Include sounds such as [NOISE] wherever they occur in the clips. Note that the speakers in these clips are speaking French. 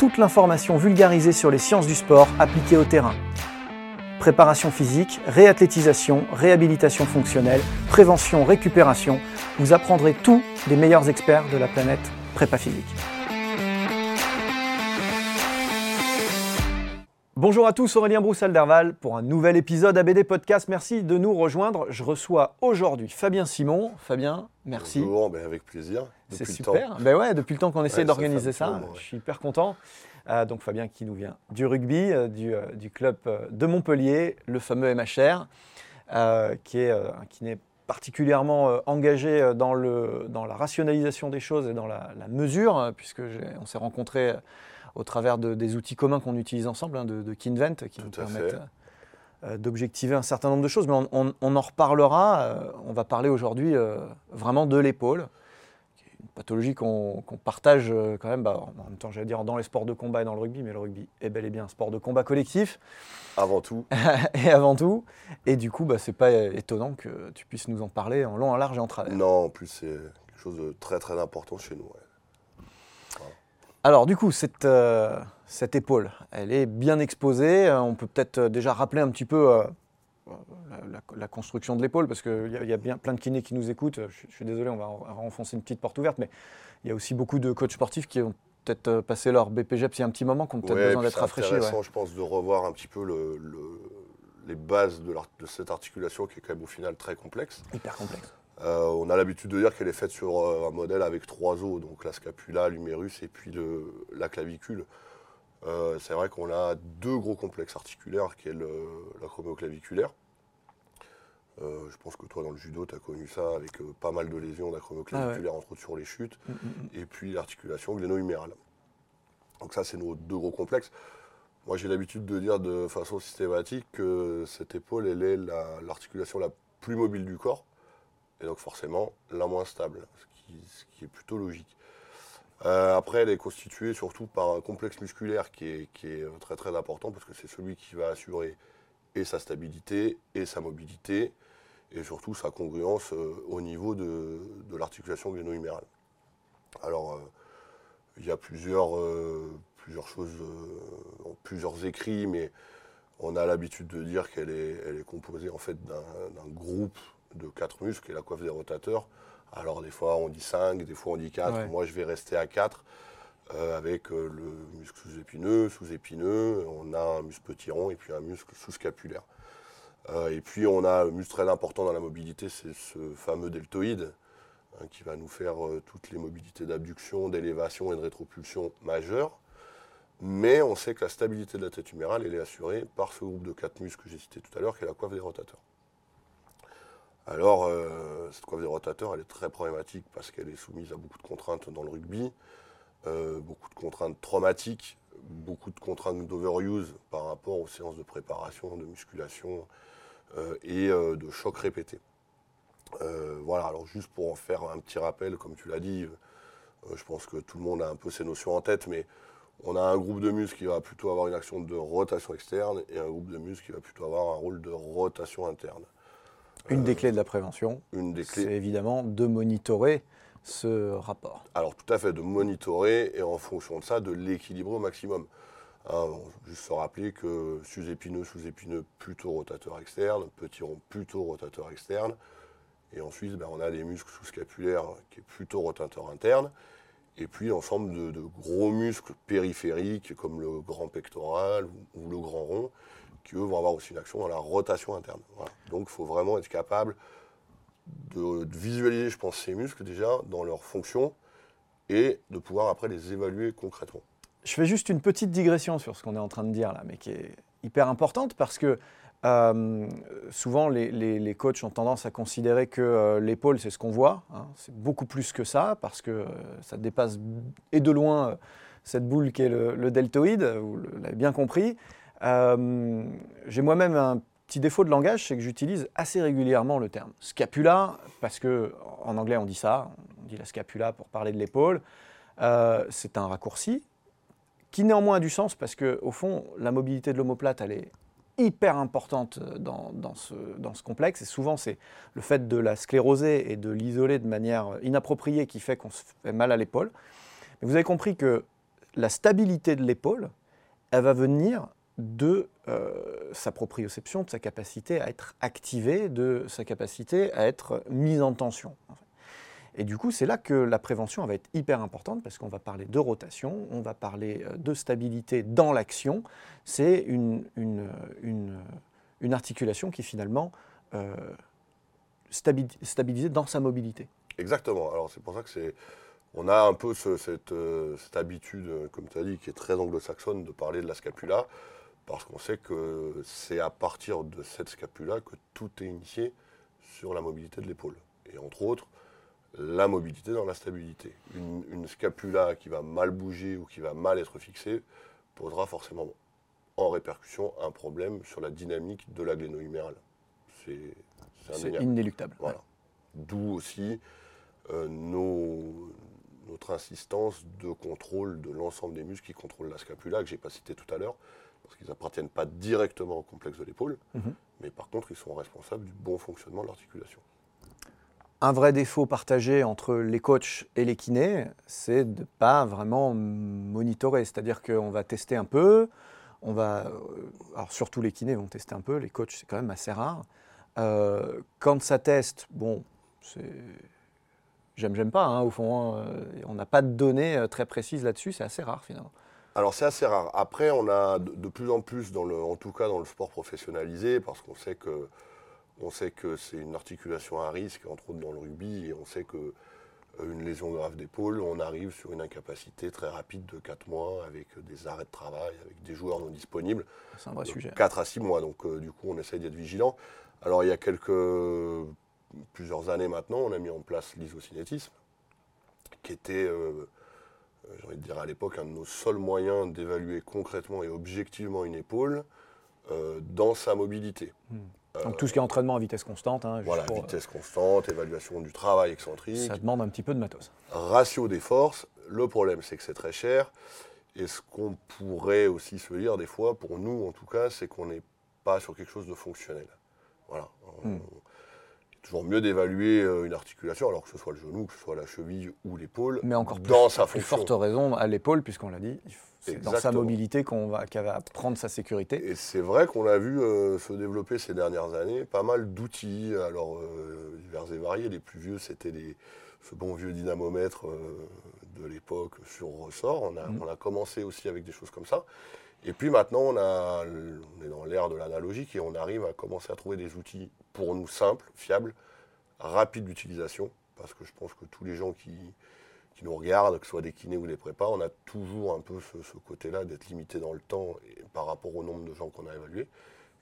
toute l'information vulgarisée sur les sciences du sport appliquées au terrain. Préparation physique, réathlétisation, réhabilitation fonctionnelle, prévention, récupération, vous apprendrez tout des meilleurs experts de la planète prépa physique. Bonjour à tous, Aurélien Broussal-Derval pour un nouvel épisode ABD Podcast. Merci de nous rejoindre. Je reçois aujourd'hui Fabien Simon. Fabien, merci. Bonjour, ben avec plaisir. C'est super. Ben ouais, depuis le temps qu'on essaie Ouais, d'organiser ça, ouais. je suis hyper content. Euh, donc Fabien qui nous vient du rugby, euh, du, euh, du club de Montpellier, le fameux MHR, qui est un kiné particulièrement engagé dans, le, dans la rationalisation des choses et dans la, la mesure, puisque on s'est rencontrés au travers de- des outils communs qu'on utilise ensemble, hein, de, de Kinvent, qui nous Tout permettent euh, euh, d'objectiver un certain nombre de choses, mais on, on- on en reparlera. euh, on va parler aujourd'hui euh, vraiment de l'épaule, qui est une pathologie qu'on partage quand même, bah, en même temps j'allais dire dans les sports de combat et dans le rugby, mais le rugby est bel et bien un sport de combat collectif, Avant tout, [LAUGHS] et avant tout. Et du coup, bah, c'est pas étonnant que tu puisses nous en parler en long, en large et en travers. non, en plus c'est quelque chose de très très important chez nous. ouais. Alors du coup, cette, euh, cette épaule, elle est bien exposée. Euh, On peut peut-être euh, déjà rappeler un petit peu euh, la, la- la construction de l'épaule, parce qu'il y, y a bien plein de kinés qui nous écoutent. Je, suis- je suis désolé, on va, on va enfoncer une petite porte ouverte, mais il y a aussi beaucoup de coachs sportifs qui ont peut-être passé leur BPGEPS il y a un petit moment, qui ont peut-être Ouais, besoin d'être c'est rafraîchis. ouais. intéressant, je pense, de revoir un petit peu le- le- les bases de cette articulation qui est quand même au final très complexe. Hyper complexe. Euh, on a l'habitude de dire qu'elle est faite sur euh, un modèle avec trois os, donc la scapula, l'humérus et puis le- la clavicule. Euh, c'est vrai qu'on a deux gros complexes articulaires, qui est le- l'acromioclaviculaire. Euh, je pense que toi, dans le judo, tu as connu ça avec pas mal de lésions d'acromioclaviculaire, entre autres sur les chutes, Mm, mm, mm. et puis l'articulation gléno-humérale. Donc ça, c'est nos deux gros complexes. Moi, j'ai l'habitude de dire de façon systématique que cette épaule, elle est la- l'articulation la, plus mobile du corps, et donc forcément la moins stable, ce qui, est plutôt logique. Euh, après, elle est constituée surtout par un complexe musculaire qui est, très très important, parce que c'est celui qui va assurer et sa stabilité, et sa mobilité, et surtout sa congruence euh, au niveau de, de l'articulation gléno-humérale. Alors, euh, il y a plusieurs, plusieurs choses, plusieurs écrits, mais on a l'habitude de dire qu'elle est, est composée en fait d'un groupe de quatre muscles, est la coiffe des rotateurs. Alors des fois on dit 5, des fois on dit 4. Ouais. Moi je vais rester à 4 avec euh, le muscle sous-épineux, sous-épineux, on a un muscle petit rond et puis un muscle sous-scapulaire. Euh, et puis on a un muscle très important dans la mobilité, c'est ce fameux deltoïde hein, qui va nous faire euh, toutes les mobilités d'abduction, d'élévation et de rétropulsion majeures. Mais on sait que la stabilité de la tête humérale, elle est assurée par ce groupe de quatre muscles que j'ai cité tout à l'heure, qui est la coiffe des rotateurs. Alors, euh, cette coiffe des rotateurs, elle est très problématique parce qu'elle est soumise à beaucoup de contraintes dans le rugby, euh, beaucoup de contraintes traumatiques, beaucoup de contraintes d'overuse par rapport aux séances de préparation, de musculation euh, et de chocs répétés. Voilà, alors juste pour en faire un petit rappel, comme tu l'as dit, je pense que tout le monde a un peu ces notions en tête, mais on a un groupe de muscles qui va plutôt avoir une action de rotation externe et un groupe de muscles qui va plutôt avoir un rôle de rotation interne. Une des clés de la prévention, c'est évidemment de monitorer ce rapport. Alors tout à fait, de monitorer et en fonction de ça, de l'équilibrer au maximum. Hein, juste se rappeler que sous-épineux, sous-épineux, plutôt rotateur externe, petit rond, plutôt rotateur externe. Et ensuite, ben, on a les muscles sous-scapulaires qui est plutôt rotateur interne. Et puis l'ensemble de, gros muscles périphériques comme le grand pectoral ou, le grand rond, qui eux vont avoir aussi une action dans la rotation interne. Donc il faut vraiment être capable de, visualiser, je pense, ces muscles déjà dans leur fonction et de pouvoir après les évaluer concrètement. Je fais juste une petite digression sur ce qu'on est en train de dire là, mais qui est hyper importante parce que euh, souvent, les, coachs ont tendance à considérer que euh, l'épaule, c'est ce qu'on voit. Hein. C'est beaucoup plus que ça, parce que euh, ça dépasse et de loin cette boule qui est le, deltoïde, vous l'avez bien compris. J'ai moi-même un petit défaut de langage, c'est que j'utilise assez régulièrement le terme scapula, parce que en anglais on dit ça, on dit la scapula pour parler de l'épaule. c'est un raccourci qui néanmoins a du sens parce que au fond, la mobilité de l'omoplate, elle est hyper importante dans, ce, dans ce complexe. Et souvent, c'est le fait de la scléroser et de l'isoler de manière inappropriée qui fait qu'on se fait mal à l'épaule. Mais vous avez compris que la stabilité de l'épaule, elle va venir de euh, sa proprioception, de sa capacité à être activée, de sa capacité à être mise en tension. Et du coup, c'est là que la prévention va être hyper importante parce qu'on va parler de rotation, on va parler euh, de stabilité dans l'action. C'est une, articulation qui est finalement euh, stabilisée dans sa mobilité. Exactement. Alors c'est pour ça que c'est. On a un peu euh, cette, habitude, comme tu as dit, qui est très anglo-saxonne de parler de la scapula, parce qu'on sait que c'est à partir de cette scapula que tout est initié sur la mobilité de l'épaule. Et entre autres, la mobilité dans la stabilité. Une, scapula qui va mal bouger ou qui va mal être fixée posera forcément en répercussion un problème sur la dynamique de la gléno-humérale. C'est inéluctable. Voilà. D'où aussi euh, notre insistance de contrôle de l'ensemble des muscles qui contrôlent la scapula, que je n'ai pas cité tout à l'heure, parce qu'ils n'appartiennent pas directement au complexe de l'épaule, mhm. mais par contre, ils sont responsables du bon fonctionnement de l'articulation un vrai défaut partagé entre les coachs et les kinés, c'est de ne pas vraiment monitorer. C'est-à-dire qu'on va tester un peu, on va, euh, alors surtout les kinés vont tester un peu, les coachs c'est quand même assez rare. Euh, quand ça teste, bon, j'aime, j'aime pas, hein, au fond, hein, on n'a pas de données très précises là-dessus, c'est assez rare finalement. Alors c'est assez rare. Après, on a de, plus en plus, dans le, en tout cas dans le sport professionnalisé, parce qu'on sait que on sait que c'est une articulation à risque, entre autres dans le rugby, et on sait que euh, une lésion grave d'épaule, on arrive sur une incapacité très rapide de 4 mois avec des arrêts de travail, avec des joueurs non disponibles. C'est un vrai sujet. 4 à 6 mois, donc euh, du coup on essaye d'être vigilant. Alors il y a quelques, plusieurs années maintenant, on a mis en place l'isocinétisme, qui était, euh, j'ai envie de dire à l'époque, un de nos seuls moyens d'évaluer concrètement et objectivement une épaule dans sa mobilité. Hmm. Donc tout ce qui est entraînement à vitesse constante. Hein, voilà, vitesse constante, évaluation du travail excentrique. Ça demande un petit peu de matos. Ratio des forces. Le problème, c'est que c'est très cher. Et ce qu'on pourrait aussi se dire des fois, pour nous en tout cas, c'est qu'on n'est pas sur quelque chose de fonctionnel. Voilà. Hmm. Toujours mieux d'évaluer euh, une articulation, alors que ce soit le genou, que ce soit la cheville ou l'épaule, Mais encore dans sa plus forte raison à l'épaule, puisqu'on l'a dit, c'est dans sa mobilité qu'on va, qu'elle va prendre sa sécurité. Et c'est vrai qu'on a vu euh, se développer ces dernières années pas mal d'outils, alors euh, divers et variés. Les plus vieux, c'était ce bon vieux dynamomètre euh, de l'époque sur ressort. On a, mm. on a, commencé aussi avec des choses comme ça. Et puis maintenant, on, a, on est dans l'ère de l'analogique et on arrive à commencer à trouver des outils pour nous simples, fiables, rapides d'utilisation. Parce que je pense que tous les gens qui, nous regardent, que ce soit des kinés ou des prépas, on a toujours un peu ce, côté-là d'être limité dans le temps par rapport au nombre de gens qu'on a évalués.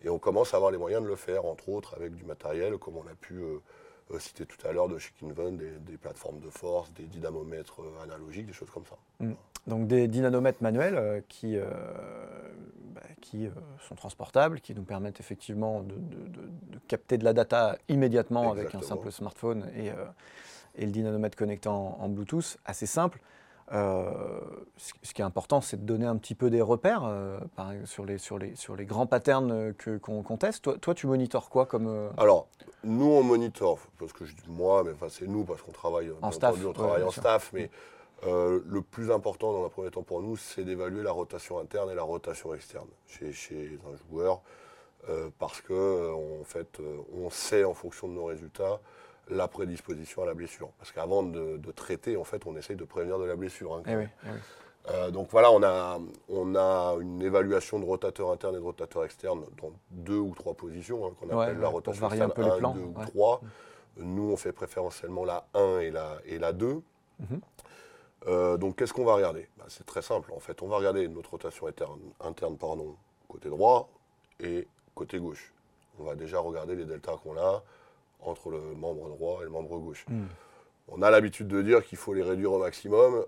Et on commence à avoir les moyens de le faire, entre autres avec du matériel, comme on a pu euh, euh, citer tout à l'heure de chez Kinven, des, plateformes de force, des dynamomètres euh, analogiques, des choses comme ça. Mm. Donc des dynamomètres manuels qui, bah, qui sont transportables, qui nous permettent effectivement de, capter de la data immédiatement avec un simple smartphone et et le dynanomètre connecté en, Bluetooth, assez simple. Euh, ce qui est important, c'est de donner un petit peu des repères euh, sur, les, sur, les, sur les grands patterns qu'on teste. Toi, toi, tu monitores quoi comme. Euh Alors, Nous, on monitore, parce que je dis moi, mais enfin, c'est nous, parce qu'on travaille, En staff, entendu, on travaille en staff, mais euh, le plus important dans un premier temps pour nous, c'est d'évaluer la rotation interne et la rotation externe chez, chez un joueur, euh, parce que euh, en fait, on sait en fonction de nos résultats la prédisposition à la blessure. Parce qu'avant de, de traiter, en fait, on essaye de prévenir de la blessure. hein, Eh oui, eh oui. Euh, donc voilà, on a, on a une évaluation de rotateur interne et de rotateur externe dans deux ou trois positions, hein, qu'on appelle ouais, la rotation varier un peu les 1, plans, 2 ou ouais. 3. Nous, on fait préférentiellement la 1 et la, et la 2. Mhm. Euh, donc qu'est-ce qu'on va regarder? Bah, C'est très simple, en fait. On va regarder notre rotation interne, interne pardon, côté droit et côté gauche. On va déjà regarder les deltas qu'on a entre le membre droit et le membre gauche. Mm. On a l'habitude de dire qu'il faut les réduire au maximum.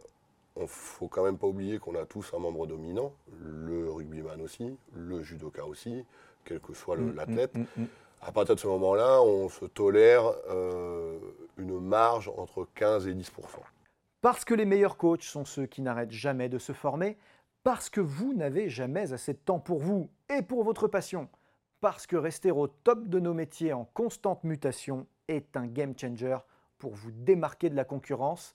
Il ne faut quand même pas oublier qu'on a tous un membre dominant, le rugbyman aussi, le judoka aussi, quel que soit Mm, l'athlète. mm, mm, mm. À partir de ce moment-là, on se tolère euh, une marge entre 15 et 10% Parce que les meilleurs coachs sont ceux qui n'arrêtent jamais de se former, parce que vous n'avez jamais assez de temps pour vous et pour votre passion, parce que rester au top de nos métiers en constante mutation est un game changer pour vous démarquer de la concurrence,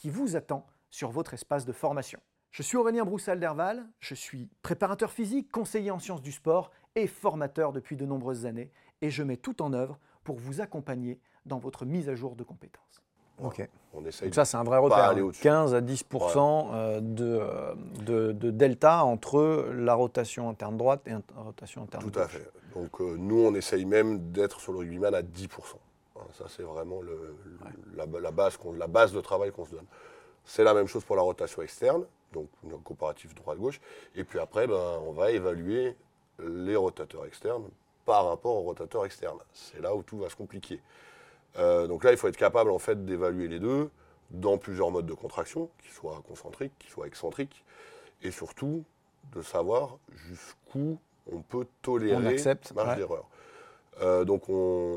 qui vous attend sur votre espace de formation. Je suis Aurélien Broussal-Derval, je suis préparateur physique, conseiller en sciences du sport et formateur depuis de nombreuses années et je mets tout en œuvre pour vous accompagner dans votre mise à jour de compétences. Ok. On essaye Donc ça, c'est un vrai repère. aller hein. au-dessus. 15 à 10 euh, de, euh, de, de delta entre la rotation interne droite et la rotation interne Tout gauche. à fait. Donc euh, nous, on essaye même d'être sur le rugbyman à 10%. Hein, ça, c'est vraiment le- le- la, la base qu'on- la base de travail qu'on se donne. C'est la même chose pour la rotation externe, donc un comparatif droite-gauche. Et puis après, ben, on va évaluer les rotateurs externes par rapport aux rotateurs externes. C'est là où tout va se compliquer. Euh, donc là, il faut être capable en fait d'évaluer les deux dans plusieurs modes de contraction, qui soient concentriques, qui soient excentriques, et surtout de savoir jusqu'où on peut tolérer On accepte, marge ouais. d'erreur. Euh, donc on,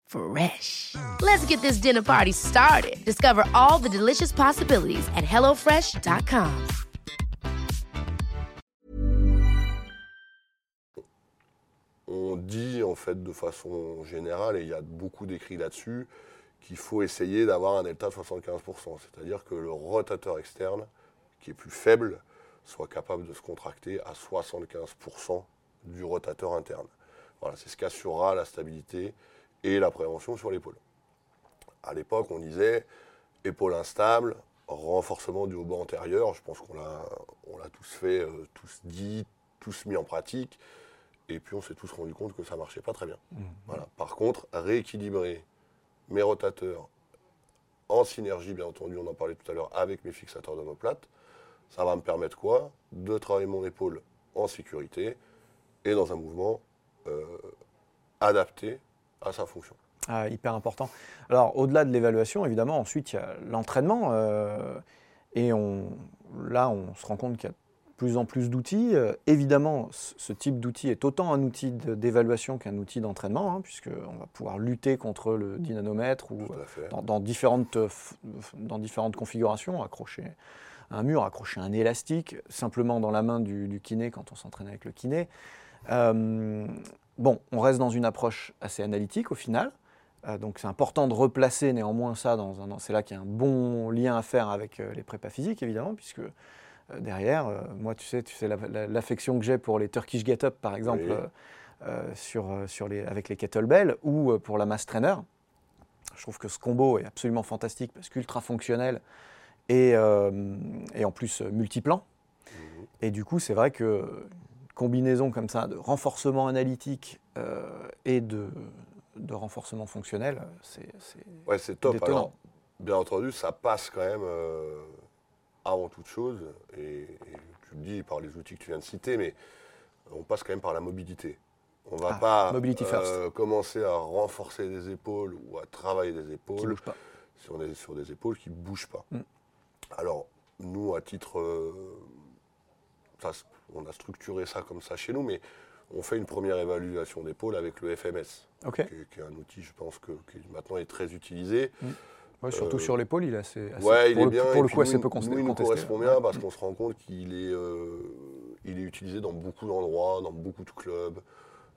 Fresh. Let's get this dinner party started. Discover all the delicious possibilities at hellofresh.com. on dit en fait de façon générale, et il y a beaucoup d'écrits là-dessus, qu'il faut essayer d'avoir un delta de 75%. C'est-à-dire que le rotateur externe, qui est plus faible, soit capable de se contracter à 75% du rotateur interne. Voilà, c'est ce qui assurera la stabilité et la prévention sur l'épaule. À l'époque, on disait épaule instable, renforcement du haut antérieur. Je pense qu'on l'a, on l'a tous fait, euh, tous dit, tous mis en pratique. Et puis on s'est tous rendu compte que ça marchait pas très bien. Voilà. Par contre, rééquilibrer mes rotateurs en synergie, bien entendu, on en parlait tout à l'heure, avec mes fixateurs d'omoplate, ça va me permettre quoi? De travailler mon épaule en sécurité et dans un mouvement euh, adapté à sa fonction. Ah, hyper important. Alors, au-delà de l'évaluation, évidemment, ensuite, il y a l'entraînement. euh, et on, là, on se rend compte qu'il y a de plus en plus d'outils. Euh, évidemment, ce type d'outil est autant un outil d'évaluation qu'un outil d'entraînement, hein, puisqu'on va pouvoir lutter contre le dynanomètre ou dans, dans différentes, euh, dans différentes configurations, accrocher un mur, accrocher un élastique, simplement dans la main du, du kiné quand on s'entraîne avec le kiné. Euh, bon, on reste dans une approche assez analytique au final. Euh, donc c'est important de replacer néanmoins ça dans un... C'est là qu'il y a un bon lien à faire avec euh, les prépas physiques, évidemment, puisque euh, derrière, moi, tu sais, tu sais la- la- l'affection que j'ai pour les Turkish Get Up, par exemple, Oui. sur, sur les, avec les kettlebells, ou pour la mass trainer. Je trouve que ce combo est absolument fantastique parce qu'ultra fonctionnel et, et en plus multiplan. Mhm. Et du coup, c'est vrai que combinaison comme ça de renforcement analytique euh, et de, de renforcement fonctionnel, c'est Ouais, c'est top. détonnant. Alors, bien entendu, ça passe quand même euh, avant toute chose, et, et tu le dis par les outils que tu viens de citer, mais on passe quand même par la mobilité. On ne va Ah, pas mobility first. euh, commencer à renforcer des épaules ou à travailler des épaules pas. si on est sur des épaules qui ne bougent pas. Mm. Alors, nous, à titre. ça, on a structuré ça comme ça chez nous, mais on fait une première évaluation d'épaule avec le FMS, qui, est- qui est un outil, je pense, que, qui maintenant est très utilisé. Ouais, surtout Euh, sur l'épaule, il est assez, assez- Ouais, il pour est le, bien. pour le coup assez nous, peu cons- nous, il nous contesté. correspond bien parce qu'on se rend compte qu'il est, euh, il est utilisé dans beaucoup d'endroits, dans beaucoup de clubs.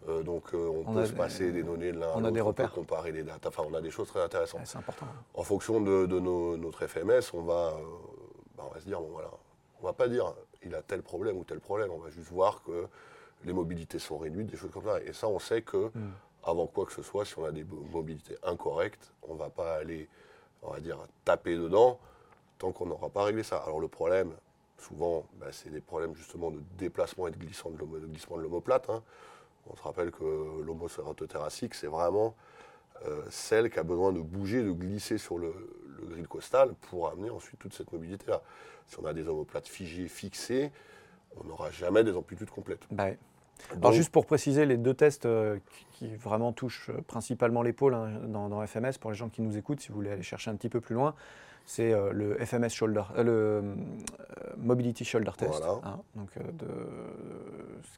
Euh, donc euh, on, On peut se des- passer des données de l'un à on a l'autre, des peut repères. comparer les dates. Enfin, on a des choses très intéressantes. C'est important. En fonction de, de nos- notre FMS, on va, bah, on va se dire, bon voilà, on va pas dire il a tel problème ou tel problème, on va juste voir que les mobilités sont réduites, des choses comme ça. Et ça, on sait que Hmm. avant quoi que ce soit, si on a des mo- mobilités incorrectes, on va pas aller, on va dire, taper dedans tant qu'on n'aura pas réglé ça. Alors le problème, souvent, bah, c'est des problèmes justement de déplacement et de glissement de l'homo- de glissement de l'omoplate. hein. On se rappelle que l'homocératothoracique, c'est vraiment euh, celle qui a besoin de bouger, de glisser sur le, le grill costal pour amener ensuite toute cette mobilité-là. Si on a des omoplates figées, fixées, on n'aura jamais des amplitudes complètes. Bah, ouais. Alors juste pour préciser, les deux tests euh, qui, qui vraiment touchent euh, principalement l'épaule hein, dans, dans FMS, pour les gens qui nous écoutent, si vous voulez aller chercher un petit peu plus loin, c'est euh, le FMS Shoulder, euh, le euh, Mobility Shoulder Test, Voilà. hein, donc, de,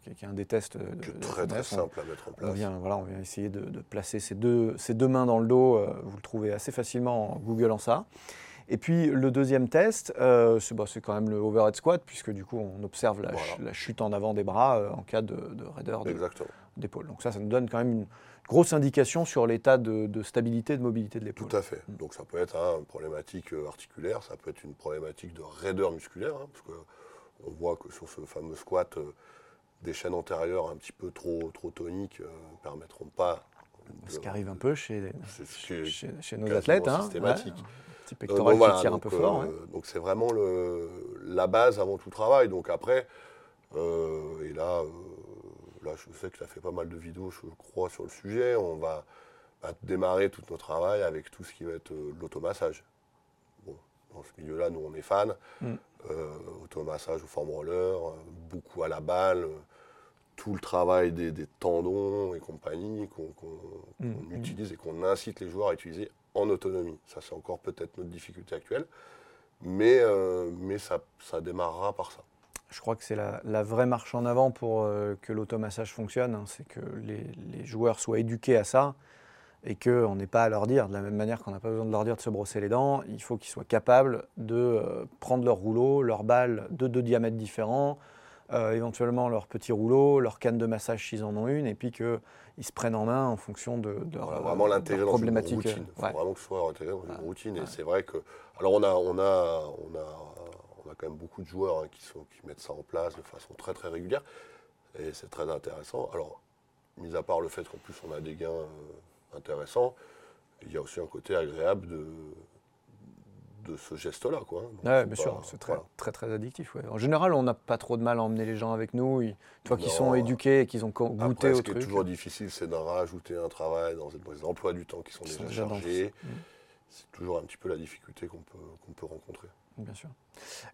qui est, qui est un des tests de, de très très FMS. On- simple à mettre en On place. vient, voilà, on vient essayer de, de placer ces deux, ces deux mains dans le dos. vous le trouvez assez facilement en googlant ça. Et puis le deuxième test, euh, c'est bah, c'est quand même le overhead squat, puisque du coup on observe la, ch- Voilà. la chute en avant des bras euh, en cas de, de raideur de- Donc ça, ça nous donne quand même une grosse indication sur l'état de, de stabilité et de mobilité de l'épaule. Tout à fait. Donc ça peut être hein, une problématique euh, articulaire, ça peut être une problématique de raideur musculaire, hein, parce que on voit que sur ce fameux squat, euh, des chaînes antérieures un petit peu trop, trop toniques ne permettront pas. Ce qui arrive un peu chez, nos athlètes. Hein, systématique. ouais, petit Euh, pectoral donc qui tire un peu fort. euh, ouais. Donc c'est vraiment le, la base avant tout travail. Donc après, euh, et là, euh, là je sais que as fait pas mal de vidéos, je crois, sur le sujet. On va, va démarrer tout notre travail avec tout ce qui va être euh, l'automassage. Bon, dans ce milieu-là, nous on est fans. Mm. Euh, automassage au foam roller, euh, beaucoup à la balle. tout le travail des, des tendons et compagnie qu'on Mm, mm. utilise et qu'on incite les joueurs à utiliser en autonomie. Ça, c'est encore peut-être notre difficulté actuelle, mais, euh, mais ça, ça démarrera par ça. Je crois que c'est la, la vraie marche en avant pour euh, que l'automassage fonctionne. hein. c'est que les, les joueurs soient éduqués à ça et qu'on n'ait pas à leur dire, de la même manière qu'on n'a pas besoin de leur dire de se brosser les dents, il faut qu'ils soient capables de euh, prendre leur rouleau, leur balle de deux diamètres différents, euh, éventuellement leur petit rouleau, leur canne de massage s'ils en ont une, et puis qu'ils se prennent en main en fonction de, de leur, vraiment l'intégrer dans une problématique. routine. Il faut Ouais. vraiment que ce soit intégré dans une routine. Et Ouais. c'est vrai que. Alors, on a, on, a, on, a, on a quand même beaucoup de joueurs hein, qui, sont, qui mettent ça en place de façon très très régulière. Et c'est très intéressant. Alors, mis à part le fait qu'en plus on a des gains euh, intéressants, il y a aussi un côté agréable de, de ce geste-là. Quoi. Donc, Ouais, bien pas- sûr, c'est très, voilà. très très addictif. ouais. En général, on n'a pas trop de mal à emmener les gens avec nous. Ils- Toi qui sont éduqués et qui ont goûté Après, au ce qui est truc. toujours difficile, c'est d'en rajouter un travail dans, dans les emplois du temps qui sont Qui déjà sont déjà dans- chargés. C'est toujours un petit peu la difficulté qu'on peut, qu'on peut rencontrer. Bien sûr.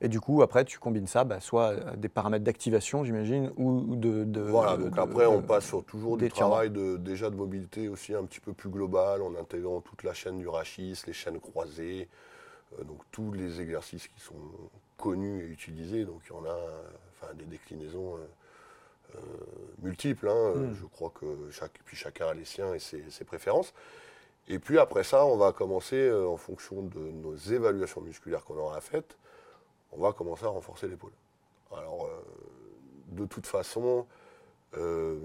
Et du coup, après, tu combines ça, bah, soit à des paramètres d'activation, j'imagine, ou de, de- Voilà, de- donc de- après, on passe sur toujours du travail de, déjà de mobilité aussi un petit peu plus global, en intégrant toute la chaîne du rachis, les chaînes croisées, euh, donc tous les exercices qui sont connus et utilisés. Donc il y en a euh, des déclinaisons euh, euh, multiples. hein. Mm. Je crois que chaque, puis chacun a les siens et ses, ses préférences. Et puis après ça, on va commencer, euh, en fonction de nos évaluations musculaires qu'on aura faites, on va commencer à renforcer l'épaule. Alors, euh, de toute façon, euh,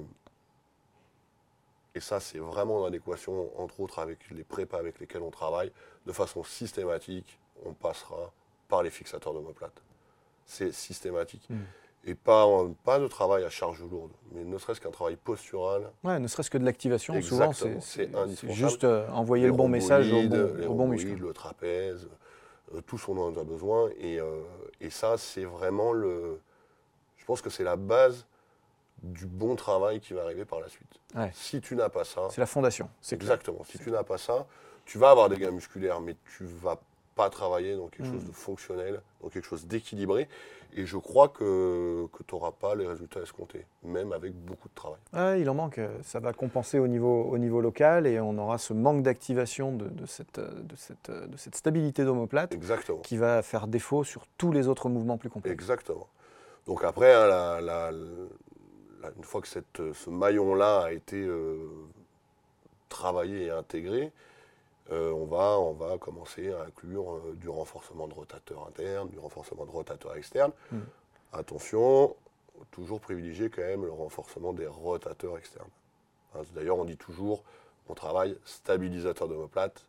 et ça c'est vraiment en adéquation, entre autres, avec les prépas avec lesquels on travaille, de façon systématique, on passera par les fixateurs d'omoplate. C'est systématique. Mm. Et pas, en- pas de travail à charge lourde, mais ne serait-ce qu'un travail postural, Ouais, ne serait-ce que de l'activation, souvent, c'est juste euh, envoyer les le bon message au bon, les au bon muscle. le trapèze, euh, tout ce dont on a besoin. Et, euh, et ça, c'est vraiment le. Je pense que c'est la base du bon travail qui va arriver par la suite. Ouais. Si tu n'as pas ça, C'est la fondation. Clair. exactement. Si tu n'as pas ça, tu vas avoir des gains musculaires, mais tu vas pas travailler dans quelque Mm. chose de fonctionnel, dans quelque chose d'équilibré. Et je crois que, que tu n'auras pas les résultats escomptés, même avec beaucoup de travail. Ouais, il en manque. Ça va compenser au niveau, au niveau local et on aura ce manque d'activation de, de cette, de, cette, de cette stabilité Exactement. qui va faire défaut sur tous les autres mouvements plus complexes. Exactement. Donc après, hein, la- la- la- une fois que cette, ce maillon-là a été euh, travaillé et intégré, euh, on, va, on va commencer à inclure euh, du renforcement de rotateur interne, du renforcement de rotateur externe. Mm. Attention, toujours privilégier quand même le renforcement des rotateurs externes. Hein, D'ailleurs, on dit toujours, on travaille stabilisateur d'omoplate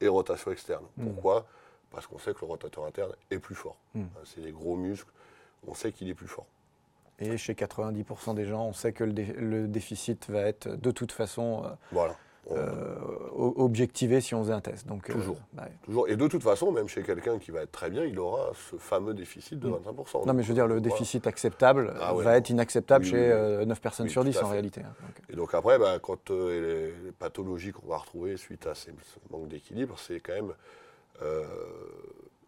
et rotation externe. Mm. Pourquoi? Parce qu'on sait que le rotateur interne est plus fort. Mm. Hein, C'est des gros muscles, on sait qu'il est plus fort. Et chez 90% des gens, on sait que le, dé- le déficit va être de toute façon euh, Voilà. On- euh, o- objectivé si on faisait un test. Donc, euh, Toujours. bah, Toujours. Et de toute façon, même chez quelqu'un qui va être très bien, il aura ce fameux déficit de Mm. 25%. non, mais je veux dire, le déficit acceptable Ah ouais, va non. être inacceptable Oui, chez oui, oui. euh, 9 personnes Oui, sur tout 10 à en réalité. hein. Donc, Et donc après, bah, quand euh, les, les pathologies qu'on va retrouver suite à ces, ce manque d'équilibre, c'est quand même... euh,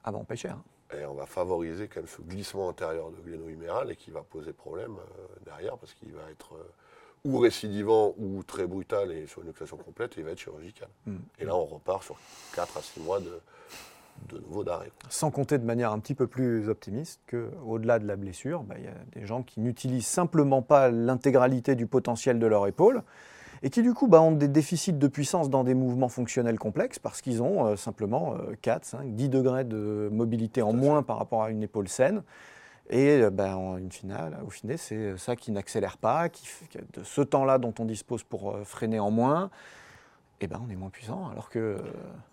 ah bon, pas cher. hein. et on va favoriser quand même ce glissement antérieur de gléno-huméral et qui va poser problème euh, derrière parce qu'il va être euh, ou récidivant ou très brutal et sur une luxation complète, il va être chirurgical. Mm. Et là, on repart sur 4 à 6 mois de, de nouveau d'arrêt. Sans compter de manière un petit peu plus optimiste qu'au-delà de la blessure, bah, il y a des gens qui n'utilisent simplement pas l'intégralité du potentiel de leur épaule et qui du coup bah, ont des déficits de puissance dans des mouvements fonctionnels complexes parce qu'ils ont euh, simplement euh, 4, 5, 10 degrés de mobilité en moins par rapport à une épaule saine. Et euh, bah, en une finale, au final, c'est ça qui n'accélère pas, qui de ce temps-là dont on dispose pour euh, freiner en moins, et ben on est moins puissant alors que euh,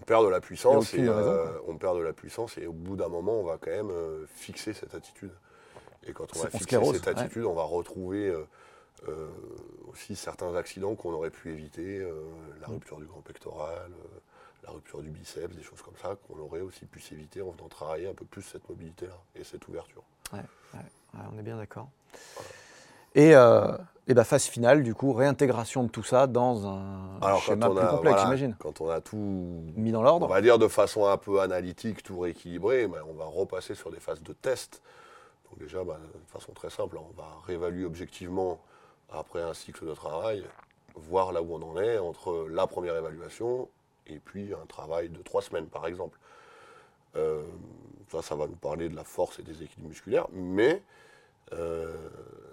On perd de la puissance, et, raison, euh, on perd de la puissance et au bout d'un moment, on va quand même euh, fixer cette attitude. Et quand on va on fixer sclérose, cette ouais. attitude, on va retrouver euh, euh, aussi certains accidents qu'on aurait pu éviter, euh, la Mm. rupture du grand pectoral, euh, la rupture du biceps, des choses comme ça, qu'on aurait aussi pu s'éviter en venant travailler un peu plus cette mobilité-là et cette ouverture. Ouais, on est bien d'accord. Et, euh, et bah, phase finale, du coup, réintégration de tout ça dans un Alors schéma on plus a, complexe, voilà, j'imagine. quand on a tout Mis dans on l'ordre. va dire de façon un peu analytique, tout rééquilibré, mais on va repasser sur des phases de test. Donc déjà, bah, de façon très simple, on va réévaluer objectivement après un cycle de travail, voir là où on en est entre la première évaluation et puis un travail de trois semaines, par exemple. Euh, ça, ça va nous parler de la force et des équilibres musculaires, mais euh,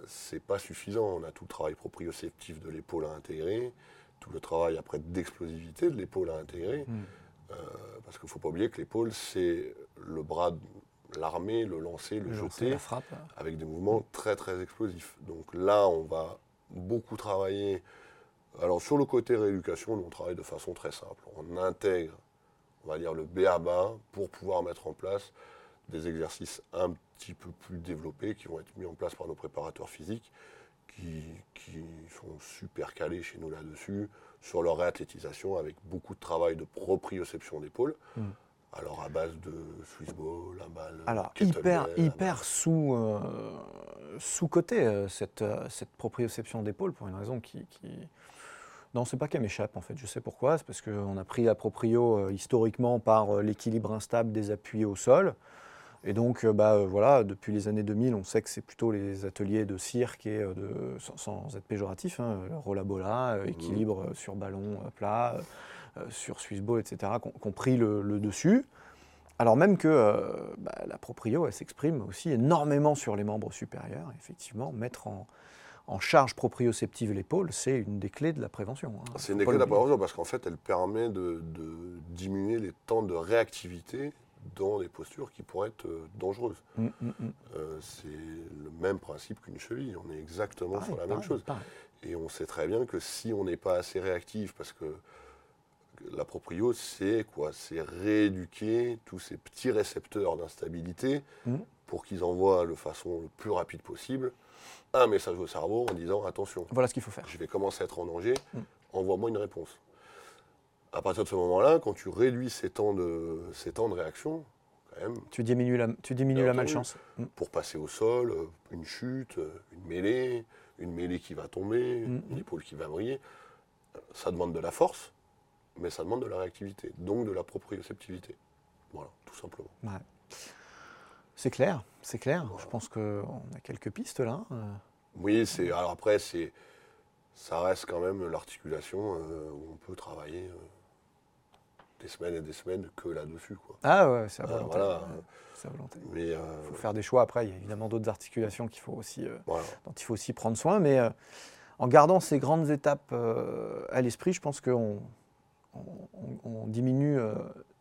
c'est pas suffisant. On a tout le travail proprioceptif de l'épaule à intégrer, tout le travail après d'explosivité de l'épaule à intégrer. Mm. Euh, parce qu'il ne faut pas oublier que l'épaule, c'est le bras, de l'armée, le lancer, le, Le lancer, jeter, la frappe. avec des mouvements très très explosifs. Donc là, on va beaucoup travailler. Alors sur le côté rééducation, nous, on travaille de façon très simple. On intègre, on va dire, le B à bas pour pouvoir mettre en place des exercices un petit peu plus développés qui vont être mis en place par nos préparateurs physiques qui, qui sont super calés chez nous là-dessus, sur leur réathlétisation avec beaucoup de travail de proprioception d'épaule. Mm. Alors à base de Swiss ball, un balle, Alors, kettlebell, hyper, hyper sous, euh, sous-côté, euh, cette, euh, cette proprioception d'épaule, pour une raison qui. qui... Non, c'est pas qu'elle m'échappe, en fait. Je sais pourquoi. C'est parce qu'on a pris la proprio euh, historiquement par euh, l'équilibre instable des appuis au sol. Et donc, euh, bah, voilà, depuis les années 2000, on sait que c'est plutôt les ateliers de cirque et de, sans, sans être péjoratif, hein, euh, équilibre sur ballon plat, sur Swiss ball, etc., qui ont pris le, le dessus. Alors même que bah, la proprio, elle s'exprime aussi énormément sur les membres supérieurs. Effectivement, mettre en, en charge proprioceptive l'épaule, c'est une des clés de la prévention. hein. C'est une des clés de la prévention parce qu'en fait, elle permet de, de diminuer les temps de réactivité dans des postures qui pourraient être euh, dangereuses. Mm, mm, mm. Euh, c'est le même principe qu'une cheville. On est exactement Pareil, sur la même chose. pareil. Et on sait très bien que si on n'est pas assez réactif, parce que la proprio, c'est quoi? C'est rééduquer tous ces petits récepteurs d'instabilité pour qu'ils envoient de façon le plus rapide possible un message au cerveau en disant attention, Voilà ce qu'il faut faire. je vais commencer à être en danger, Mhm. envoie-moi une réponse. À partir de ce moment-là, quand tu réduis ces temps de, ces temps de réaction, quand même, Tu diminues la, tu diminues la malchance. Mm. pour passer au sol, euh, une chute, euh, une mêlée, une mêlée qui va tomber, Mhm. une épaule qui va briller. Euh, Ça demande de la force, mais ça demande de la réactivité, donc de la proprioceptivité. Voilà, tout simplement. Ouais. C'est clair, c'est clair. Je pense qu'on a quelques pistes là. euh. Oui, c'est alors après c'est ça reste quand même l'articulation euh, où on peut travailler euh, des semaines et des semaines que là-dessus. Ah ouais, c'est à Ah, volonté. voilà. ouais, c'est à volonté. Mais euh, Il faut faire des choix après. Il y a évidemment d'autres articulations qu'il faut aussi, euh, voilà. dont il faut aussi prendre soin. Mais euh, en gardant ces grandes étapes euh, à l'esprit, je pense qu'on on, on- on diminue euh,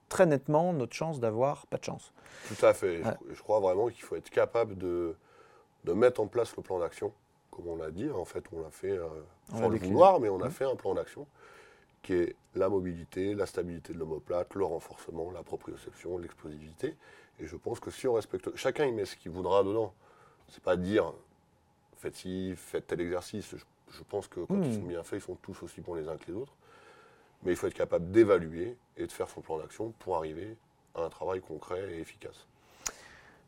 très nettement notre chance d'avoir pas de chance. Tout à fait. Ouais. Je, je crois vraiment qu'il faut être capable de, de mettre en place le plan d'action. Comme on l'a dit, en fait, on l'a fait, euh, On sans le vouloir, mais on a Mhm. fait un plan d'action qui est la mobilité, la stabilité de l'omoplate, le renforcement, la proprioception, l'explosivité. Et je pense que si on respecte, chacun y met ce qu'il voudra dedans. C'est pas dire faites ci, faites tel exercice. Je, je pense que quand ils sont bien faits, ils sont tous aussi bons les uns que les autres. Mais il faut être capable d'évaluer et de faire son plan d'action pour arriver à un travail concret et efficace.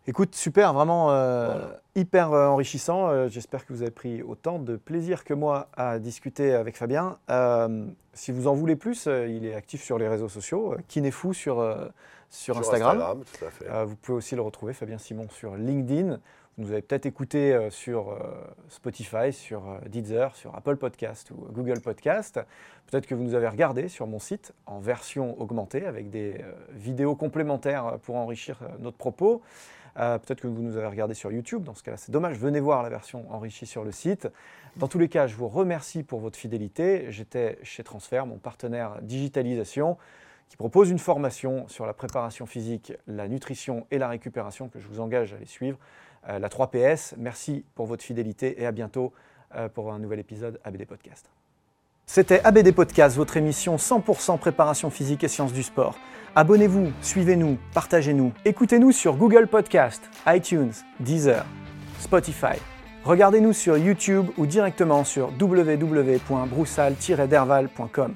Écoute, super, vraiment euh, Voilà. hyper euh, enrichissant. Euh, J'espère que vous avez pris autant de plaisir que moi à discuter avec Fabien. Euh, si vous en voulez plus, il est actif sur les réseaux sociaux, Kinefou sur, euh, sur, Instagram. tout à fait. Vous pouvez aussi le retrouver, Fabien Simon, sur LinkedIn. Vous nous avez peut-être écouté euh, sur euh, Spotify, sur euh, Deezer, sur Apple Podcast ou Google Podcast. Peut-être que vous nous avez regardé sur mon site en version augmentée avec des vidéos complémentaires pour enrichir notre propos. Peut-être que vous nous avez regardé sur YouTube. Dans ce cas-là, c'est dommage. Venez voir la version enrichie sur le site. Dans tous les cas, je vous remercie pour votre fidélité. J'étais chez Transfer, mon partenaire digitalisation qui propose une formation sur la préparation physique, la nutrition et la récupération que je vous engage à les suivre. Euh, la 3PS, merci pour votre fidélité et à bientôt euh, pour un nouvel épisode ABD Podcast. C'était ABD Podcast, votre émission 100% préparation physique et sciences du sport. Abonnez-vous, suivez-nous, partagez-nous. Écoutez-nous sur Google Podcast, iTunes, Deezer, Spotify. Regardez-nous sur YouTube ou directement sur www.broussal-derval.com.